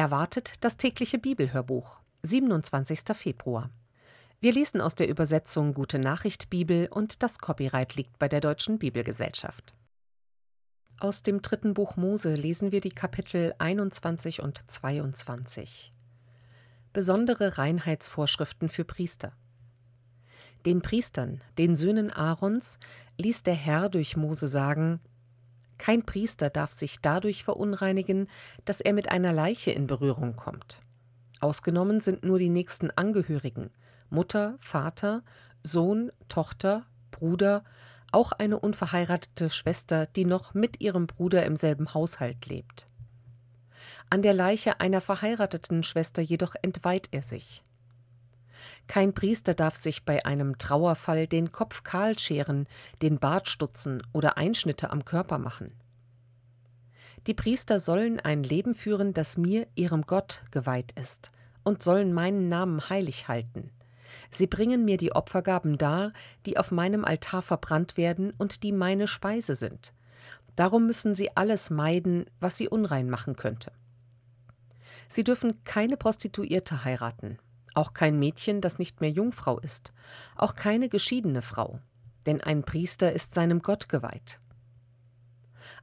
Erwartet das tägliche Bibelhörbuch, 27. Februar. Wir lesen aus der Übersetzung Gute Nachricht Bibel und das Copyright liegt bei der Deutschen Bibelgesellschaft. Aus dem dritten Buch Mose lesen wir die Kapitel 21 und 22. Besondere Reinheitsvorschriften für Priester. Den Priestern, den Söhnen Aarons, ließ der Herr durch Mose sagen: Kein Priester darf sich dadurch verunreinigen, dass er mit einer Leiche in Berührung kommt. Ausgenommen sind nur die nächsten Angehörigen, Mutter, Vater, Sohn, Tochter, Bruder, auch eine unverheiratete Schwester, die noch mit ihrem Bruder im selben Haushalt lebt. An der Leiche einer verheirateten Schwester jedoch entweiht er sich. Kein Priester darf sich bei einem Trauerfall den Kopf kahl scheren, den Bart stutzen oder Einschnitte am Körper machen. Die Priester sollen ein Leben führen, das mir, ihrem Gott, geweiht ist, und sollen meinen Namen heilig halten. Sie bringen mir die Opfergaben dar, die auf meinem Altar verbrannt werden und die meine Speise sind. Darum müssen sie alles meiden, was sie unrein machen könnte. Sie dürfen keine Prostituierte heiraten, auch kein Mädchen, das nicht mehr Jungfrau ist, auch keine geschiedene Frau, denn ein Priester ist seinem Gott geweiht.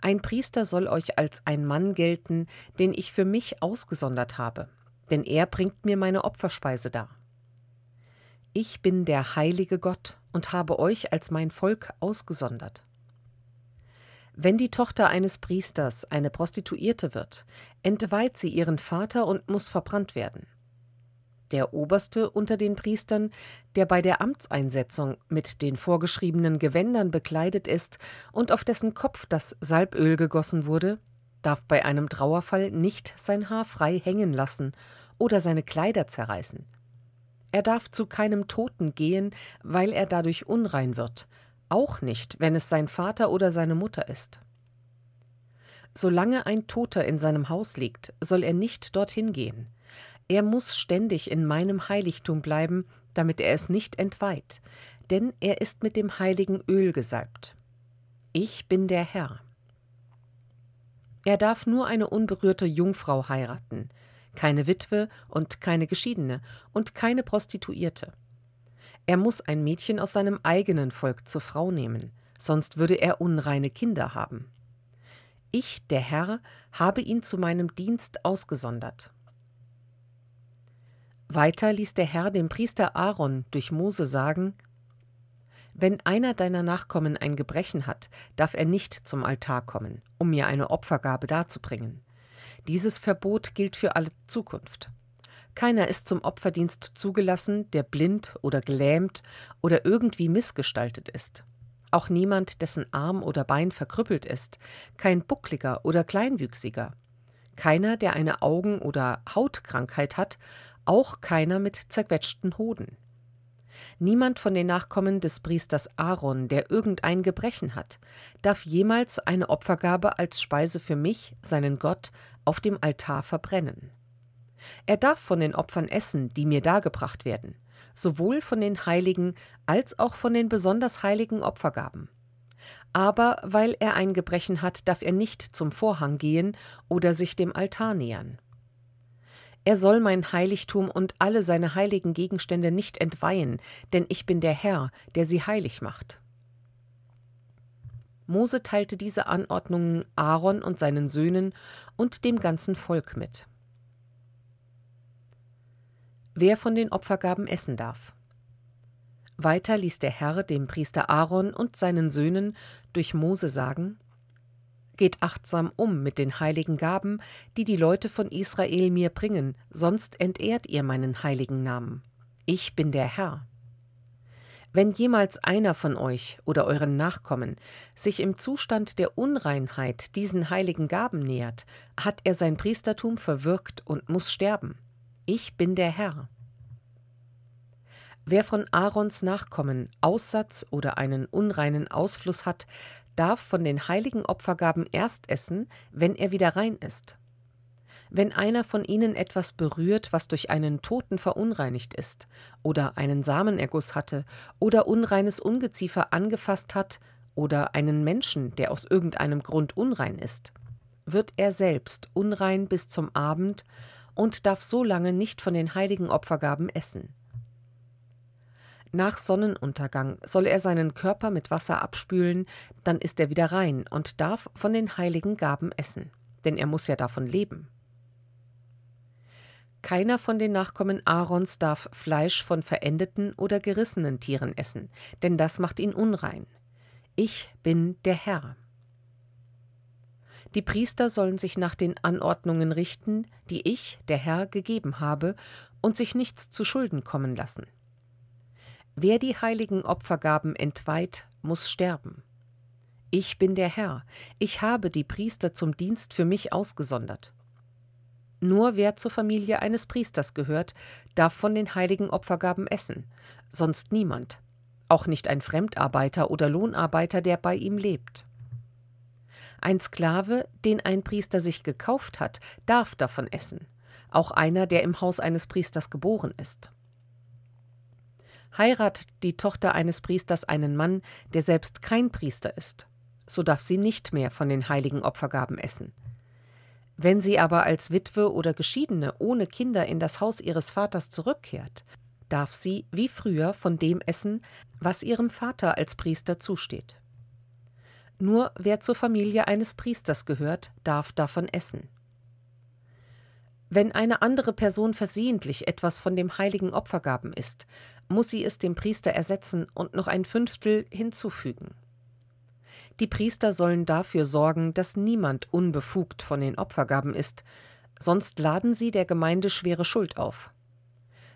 Ein Priester soll euch als ein Mann gelten, den ich für mich ausgesondert habe, denn er bringt mir meine Opferspeise dar. Ich bin der heilige Gott und habe euch als mein Volk ausgesondert. Wenn die Tochter eines Priesters eine Prostituierte wird, entweiht sie ihren Vater und muss verbrannt werden der Oberste unter den Priestern, der bei der Amtseinsetzung mit den vorgeschriebenen Gewändern bekleidet ist und auf dessen Kopf das Salböl gegossen wurde, darf bei einem Trauerfall nicht sein Haar frei hängen lassen oder seine Kleider zerreißen. Er darf zu keinem Toten gehen, weil er dadurch unrein wird, auch nicht, wenn es sein Vater oder seine Mutter ist. Solange ein Toter in seinem Haus liegt, soll er nicht dorthin gehen. Er muss ständig in meinem Heiligtum bleiben, damit er es nicht entweiht, denn er ist mit dem heiligen Öl gesalbt. Ich bin der Herr. Er darf nur eine unberührte Jungfrau heiraten, keine Witwe und keine Geschiedene und keine Prostituierte. Er muss ein Mädchen aus seinem eigenen Volk zur Frau nehmen, sonst würde er unreine Kinder haben. Ich, der Herr, habe ihn zu meinem Dienst ausgesondert. Weiter ließ der Herr dem Priester Aaron durch Mose sagen: Wenn einer deiner Nachkommen ein Gebrechen hat, darf er nicht zum Altar kommen, um mir eine Opfergabe darzubringen. Dieses Verbot gilt für alle Zukunft. Keiner ist zum Opferdienst zugelassen, der blind oder gelähmt oder irgendwie missgestaltet ist. Auch niemand, dessen Arm oder Bein verkrüppelt ist, kein Buckliger oder Kleinwüchsiger. Keiner, der eine Augen- oder Hautkrankheit hat auch keiner mit zerquetschten Hoden. Niemand von den Nachkommen des Priesters Aaron, der irgendein Gebrechen hat, darf jemals eine Opfergabe als Speise für mich, seinen Gott, auf dem Altar verbrennen. Er darf von den Opfern essen, die mir dargebracht werden, sowohl von den heiligen als auch von den besonders heiligen Opfergaben. Aber weil er ein Gebrechen hat, darf er nicht zum Vorhang gehen oder sich dem Altar nähern. Er soll mein Heiligtum und alle seine heiligen Gegenstände nicht entweihen, denn ich bin der Herr, der sie heilig macht. Mose teilte diese Anordnungen Aaron und seinen Söhnen und dem ganzen Volk mit. Wer von den Opfergaben essen darf. Weiter ließ der Herr dem Priester Aaron und seinen Söhnen durch Mose sagen: Geht achtsam um mit den heiligen Gaben, die die Leute von Israel mir bringen, sonst entehrt ihr meinen heiligen Namen. Ich bin der Herr. Wenn jemals einer von euch oder euren Nachkommen sich im Zustand der Unreinheit diesen heiligen Gaben nähert, hat er sein Priestertum verwirkt und muss sterben. Ich bin der Herr. Wer von Aarons Nachkommen Aussatz oder einen unreinen Ausfluss hat, darf von den heiligen Opfergaben erst essen, wenn er wieder rein ist. Wenn einer von ihnen etwas berührt, was durch einen Toten verunreinigt ist, oder einen Samenerguss hatte, oder unreines Ungeziefer angefasst hat, oder einen Menschen, der aus irgendeinem Grund unrein ist, wird er selbst unrein bis zum Abend, und darf so lange nicht von den heiligen Opfergaben essen. Nach Sonnenuntergang soll er seinen Körper mit Wasser abspülen, dann ist er wieder rein und darf von den heiligen Gaben essen, denn er muss ja davon leben. Keiner von den Nachkommen Aarons darf Fleisch von verendeten oder gerissenen Tieren essen, denn das macht ihn unrein. Ich bin der Herr. Die Priester sollen sich nach den Anordnungen richten, die ich, der Herr, gegeben habe, und sich nichts zu Schulden kommen lassen. Wer die heiligen Opfergaben entweiht, muss sterben. Ich bin der Herr, ich habe die Priester zum Dienst für mich ausgesondert. Nur wer zur Familie eines Priesters gehört, darf von den heiligen Opfergaben essen, sonst niemand, auch nicht ein Fremdarbeiter oder Lohnarbeiter, der bei ihm lebt. Ein Sklave, den ein Priester sich gekauft hat, darf davon essen, auch einer, der im Haus eines Priesters geboren ist. Heiratet die Tochter eines Priesters einen Mann, der selbst kein Priester ist, so darf sie nicht mehr von den heiligen Opfergaben essen. Wenn sie aber als Witwe oder Geschiedene ohne Kinder in das Haus ihres Vaters zurückkehrt, darf sie wie früher von dem essen, was ihrem Vater als Priester zusteht. Nur wer zur Familie eines Priesters gehört, darf davon essen. Wenn eine andere Person versehentlich etwas von dem heiligen Opfergaben isst, muss sie es dem Priester ersetzen und noch ein Fünftel hinzufügen. Die Priester sollen dafür sorgen, dass niemand unbefugt von den Opfergaben ist, sonst laden sie der Gemeinde schwere Schuld auf.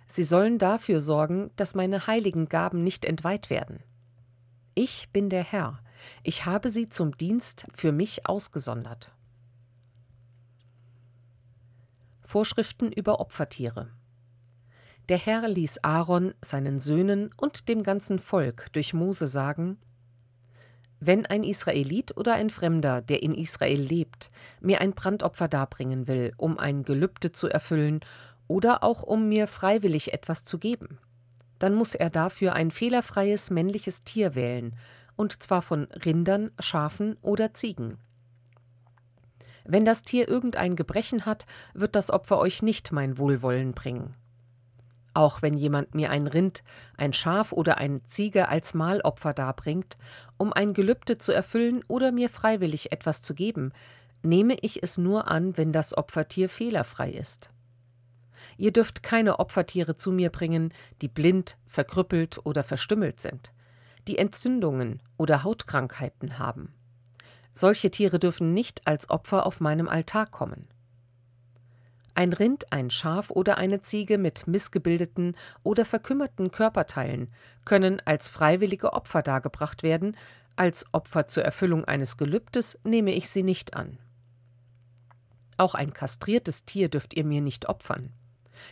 Sie sollen dafür sorgen, dass meine heiligen Gaben nicht entweiht werden. Ich bin der Herr, ich habe sie zum Dienst für mich ausgesondert. Vorschriften über Opfertiere Der Herr ließ Aaron, seinen Söhnen und dem ganzen Volk durch Mose sagen, wenn ein Israelit oder ein Fremder, der in Israel lebt, mir ein Brandopfer darbringen will, um ein Gelübde zu erfüllen oder auch um mir freiwillig etwas zu geben, dann muss er dafür ein fehlerfreies männliches Tier wählen, und zwar von Rindern, Schafen oder Ziegen. Wenn das Tier irgendein Gebrechen hat, wird das Opfer euch nicht mein Wohlwollen bringen. Auch wenn jemand mir ein Rind, ein Schaf oder eine Ziege als Mahlopfer darbringt, um ein Gelübde zu erfüllen oder mir freiwillig etwas zu geben, nehme ich es nur an, wenn das Opfertier fehlerfrei ist. Ihr dürft keine Opfertiere zu mir bringen, die blind, verkrüppelt oder verstümmelt sind, die Entzündungen oder Hautkrankheiten haben. Solche Tiere dürfen nicht als Opfer auf meinem Altar kommen. Ein Rind, ein Schaf oder eine Ziege mit missgebildeten oder verkümmerten Körperteilen können als freiwillige Opfer dargebracht werden, als Opfer zur Erfüllung eines Gelübdes nehme ich sie nicht an. Auch ein kastriertes Tier dürft ihr mir nicht opfern.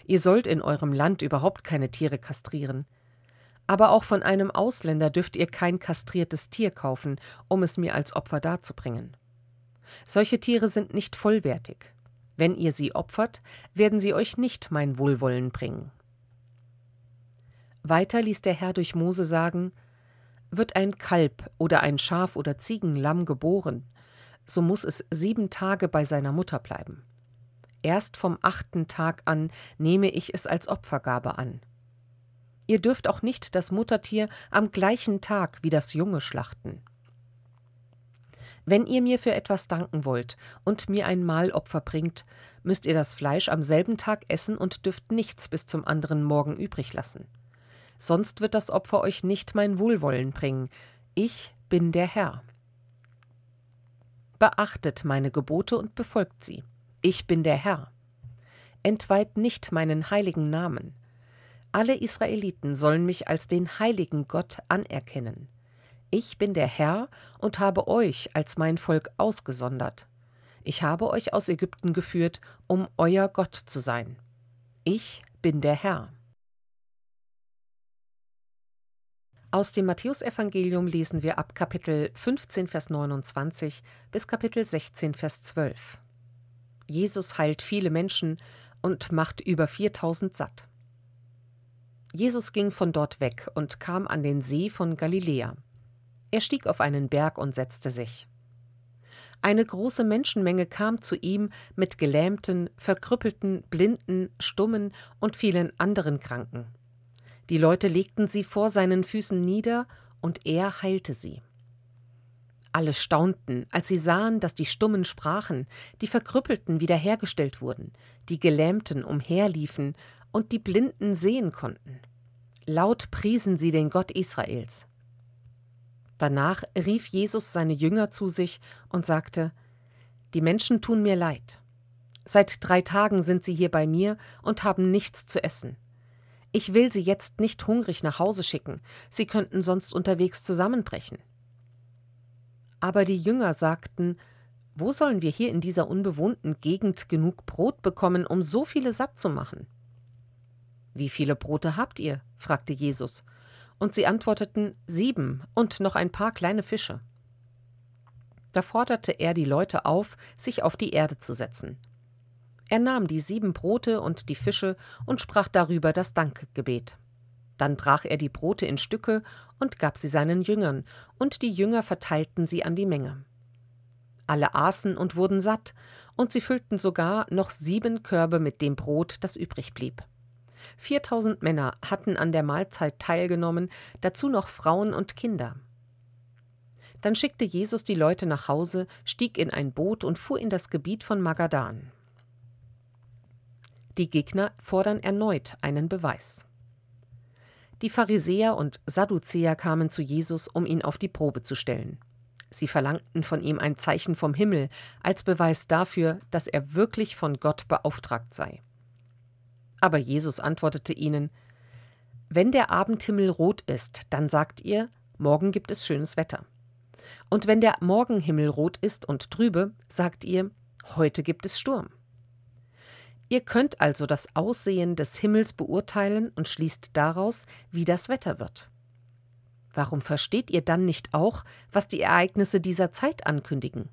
Ihr sollt in eurem Land überhaupt keine Tiere kastrieren. Aber auch von einem Ausländer dürft ihr kein kastriertes Tier kaufen, um es mir als Opfer darzubringen. Solche Tiere sind nicht vollwertig. Wenn ihr sie opfert, werden sie euch nicht mein Wohlwollen bringen. Weiter ließ der Herr durch Mose sagen: Wird ein Kalb oder ein Schaf oder Ziegenlamm geboren, so muss es sieben Tage bei seiner Mutter bleiben. Erst vom achten Tag an nehme ich es als Opfergabe an. Ihr dürft auch nicht das Muttertier am gleichen Tag wie das Junge schlachten. Wenn ihr mir für etwas danken wollt und mir ein Mahlopfer bringt, müsst ihr das Fleisch am selben Tag essen und dürft nichts bis zum anderen Morgen übrig lassen. Sonst wird das Opfer euch nicht mein Wohlwollen bringen. Ich bin der Herr. Beachtet meine Gebote und befolgt sie. Ich bin der Herr. Entweiht nicht meinen heiligen Namen. Alle Israeliten sollen mich als den heiligen Gott anerkennen. Ich bin der Herr und habe euch als mein Volk ausgesondert. Ich habe euch aus Ägypten geführt, um euer Gott zu sein. Ich bin der Herr. Aus dem Matthäusevangelium lesen wir ab Kapitel 15, Vers 29 bis Kapitel 16, Vers 12. Jesus heilt viele Menschen und macht über 4000 satt. Jesus ging von dort weg und kam an den See von Galiläa. Er stieg auf einen Berg und setzte sich. Eine große Menschenmenge kam zu ihm mit Gelähmten, Verkrüppelten, Blinden, Stummen und vielen anderen Kranken. Die Leute legten sie vor seinen Füßen nieder, und er heilte sie. Alle staunten, als sie sahen, dass die Stummen sprachen, die Verkrüppelten wiederhergestellt wurden, die Gelähmten umherliefen und die Blinden sehen konnten. Laut priesen sie den Gott Israels. Danach rief Jesus seine Jünger zu sich und sagte Die Menschen tun mir leid. Seit drei Tagen sind sie hier bei mir und haben nichts zu essen. Ich will sie jetzt nicht hungrig nach Hause schicken, sie könnten sonst unterwegs zusammenbrechen. Aber die Jünger sagten Wo sollen wir hier in dieser unbewohnten Gegend genug Brot bekommen, um so viele satt zu machen? Wie viele Brote habt ihr? fragte Jesus. Und sie antworteten Sieben und noch ein paar kleine Fische. Da forderte er die Leute auf, sich auf die Erde zu setzen. Er nahm die sieben Brote und die Fische und sprach darüber das Dankgebet. Dann brach er die Brote in Stücke und gab sie seinen Jüngern, und die Jünger verteilten sie an die Menge. Alle aßen und wurden satt, und sie füllten sogar noch sieben Körbe mit dem Brot, das übrig blieb. Viertausend Männer hatten an der Mahlzeit teilgenommen, dazu noch Frauen und Kinder. Dann schickte Jesus die Leute nach Hause, stieg in ein Boot und fuhr in das Gebiet von Magadan. Die Gegner fordern erneut einen Beweis. Die Pharisäer und Sadduzäer kamen zu Jesus, um ihn auf die Probe zu stellen. Sie verlangten von ihm ein Zeichen vom Himmel als Beweis dafür, dass er wirklich von Gott beauftragt sei. Aber Jesus antwortete ihnen Wenn der Abendhimmel rot ist, dann sagt ihr, morgen gibt es schönes Wetter. Und wenn der Morgenhimmel rot ist und trübe, sagt ihr, heute gibt es Sturm. Ihr könnt also das Aussehen des Himmels beurteilen und schließt daraus, wie das Wetter wird. Warum versteht ihr dann nicht auch, was die Ereignisse dieser Zeit ankündigen?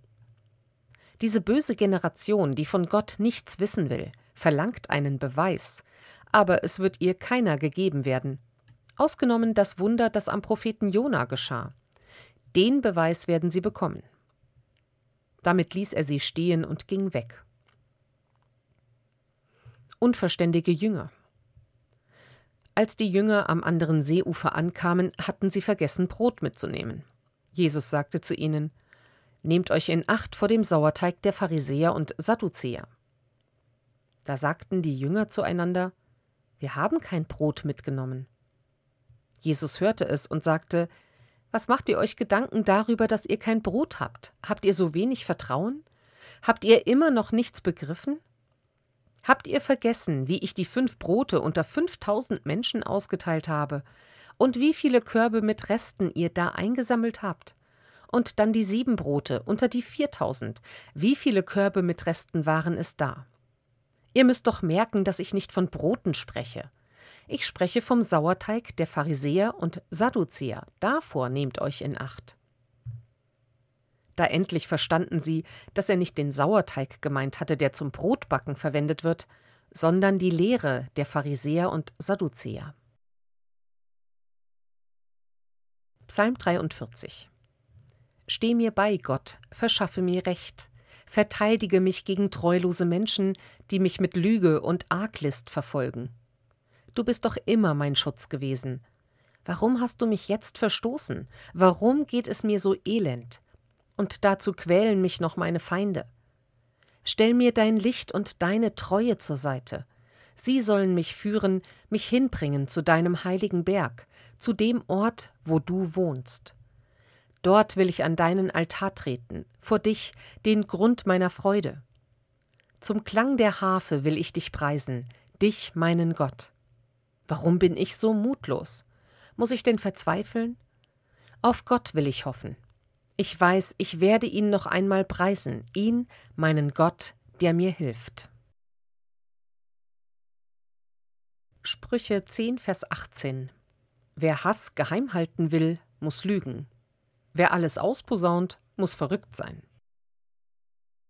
Diese böse Generation, die von Gott nichts wissen will, verlangt einen Beweis, aber es wird ihr keiner gegeben werden. Ausgenommen das Wunder, das am Propheten Jona geschah. Den Beweis werden sie bekommen. Damit ließ er sie stehen und ging weg. Unverständige Jünger. Als die Jünger am anderen Seeufer ankamen, hatten sie vergessen, Brot mitzunehmen. Jesus sagte zu ihnen: Nehmt euch in Acht vor dem Sauerteig der Pharisäer und Sadduzäer. Da sagten die Jünger zueinander, Wir haben kein Brot mitgenommen. Jesus hörte es und sagte, Was macht ihr euch Gedanken darüber, dass ihr kein Brot habt? Habt ihr so wenig Vertrauen? Habt ihr immer noch nichts begriffen? Habt ihr vergessen, wie ich die fünf Brote unter fünftausend Menschen ausgeteilt habe und wie viele Körbe mit Resten ihr da eingesammelt habt? Und dann die sieben Brote unter die viertausend. Wie viele Körbe mit Resten waren es da? Ihr müsst doch merken, dass ich nicht von Broten spreche. Ich spreche vom Sauerteig der Pharisäer und Sadduzäer. Davor nehmt euch in Acht. Da endlich verstanden sie, dass er nicht den Sauerteig gemeint hatte, der zum Brotbacken verwendet wird, sondern die Lehre der Pharisäer und Sadduzäer. Psalm 43 Steh mir bei, Gott, verschaffe mir Recht, verteidige mich gegen treulose Menschen, die mich mit Lüge und Arglist verfolgen. Du bist doch immer mein Schutz gewesen. Warum hast du mich jetzt verstoßen? Warum geht es mir so elend? Und dazu quälen mich noch meine Feinde. Stell mir dein Licht und deine Treue zur Seite. Sie sollen mich führen, mich hinbringen zu deinem heiligen Berg, zu dem Ort, wo du wohnst. Dort will ich an deinen Altar treten, vor dich, den Grund meiner Freude. Zum Klang der Harfe will ich dich preisen, dich, meinen Gott. Warum bin ich so mutlos? Muss ich denn verzweifeln? Auf Gott will ich hoffen. Ich weiß, ich werde ihn noch einmal preisen, ihn, meinen Gott, der mir hilft. Sprüche 10, Vers 18 Wer Hass geheim halten will, muss lügen. Wer alles ausposaunt, muss verrückt sein.